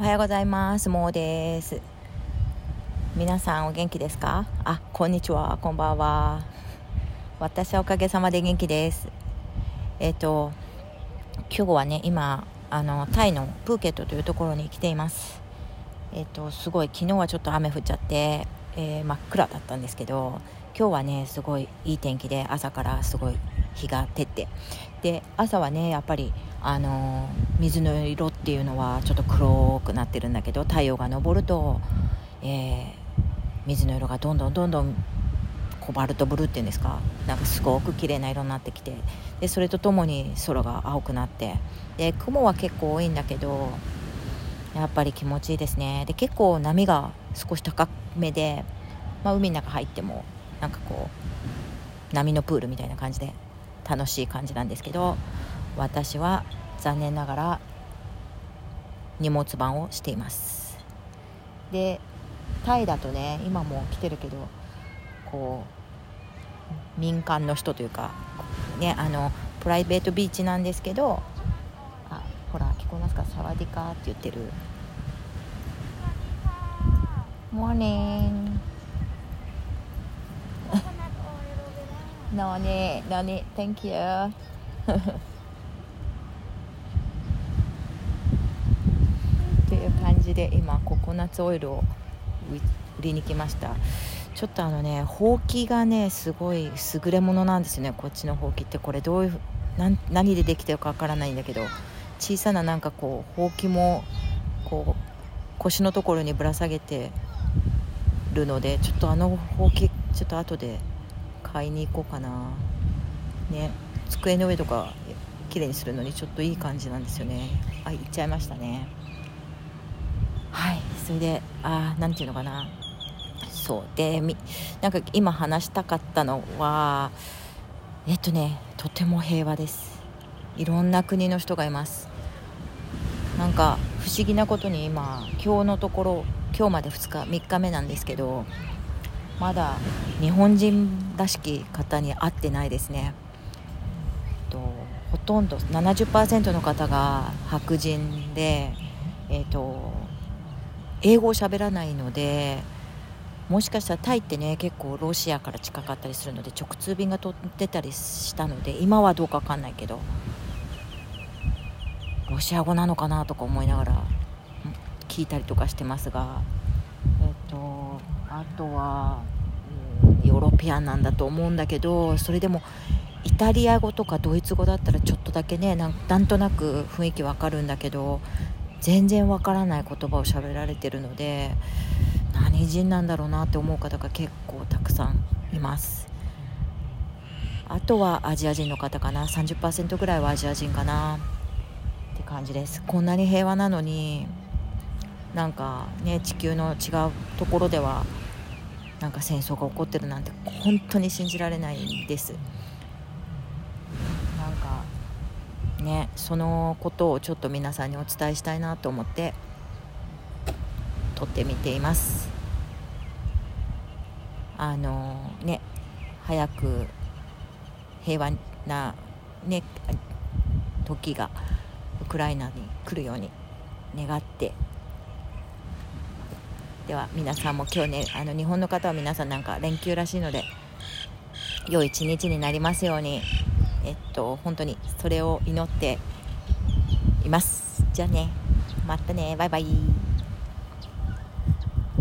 おはようございます。もうです。皆さんお元気ですか？あこんにちは。こんばんは。私はおかげさまで元気です。えっ、と今日はね今あのタイのプーケットというところに来ています。えっ、とすごい昨日はちょっと雨降っちゃって、えー、真っ暗だったんですけど今日はねすごいいい天気で朝からすごい日が照って。で朝はねやっぱりあの水の色っていうのはちょっと黒くなってるんだけど太陽が昇ると、えー、水の色がどんどんどんどんコバルトブルーっていうんですか？なんかすごく綺麗な色になってきて。でそれとともに空が青くなって。で雲は結構多いんだけどやっぱり気持ちいいですね。で結構波が少し高めで、まあ、海の中入ってもなんかこう波のプールみたいな感じで楽しい感じなんですけど私は残念ながら荷物番をしています。でタイだとね今も来てるけどこう民間の人というかねあのプライベートビーチなんですけどあほら聞こえますか「サワディカ」って言ってる「モーニング」No need, no need, thank you. という感じで今ココナッツオイルを売りに来ました。ちょっとあのねほうきがねすごい優れものなんですよね。こっちのほうきってこれどういう何でできてるかわからないんだけど。小さななんかこうほうきもこう腰のところにぶら下げてるのでちょっとあのほうきちょっと後で買いに行こうかな。ね。机の上とか綺麗にするのにちょっといい感じなんですよね。あ行っちゃいましたね。はい。それであ何て言うのかな。そう。でなんか今話したかったのはえっとねとても平和です。いろんな国の人がいます。なんか不思議なことに今今日のところ今日まで2日3日目なんですけどまだ日本人らしき方に会ってないですね。とほとんど70%の方が白人で、えーと、英語を喋らないのでもしかしたらタイってね結構ロシアから近かったりするので直通便が飛んでたりしたので今はどうか分かんないけどロシア語なのかなとか思いながら聞いたりとかしてますが、あとは、うん、ヨーロピアンなんだと思うんだけどそれでもイタリア語とかドイツ語だったらちょっとだけねなんとなく雰囲気わかるんだけど全然わからない言葉を喋られてるので何人なんだろうなって思う方が結構たくさんいます。あとはアジア人の方かな。30%ぐらいはアジア人かな。って感じです。こんなに平和なのになんかね地球の違うところではなんか戦争が起こってるなんて本当に信じられないです。なんかねそのことをちょっと皆さんにお伝えしたいなと思って撮ってみています。あのね早く平和なね時がウクライナに来るように願ってでは皆さんも今日ねあの日本の方は皆さんなんか連休らしいので良い一日になりますようにえっと本当にそれを祈っています。じゃあねまたねバイバイ。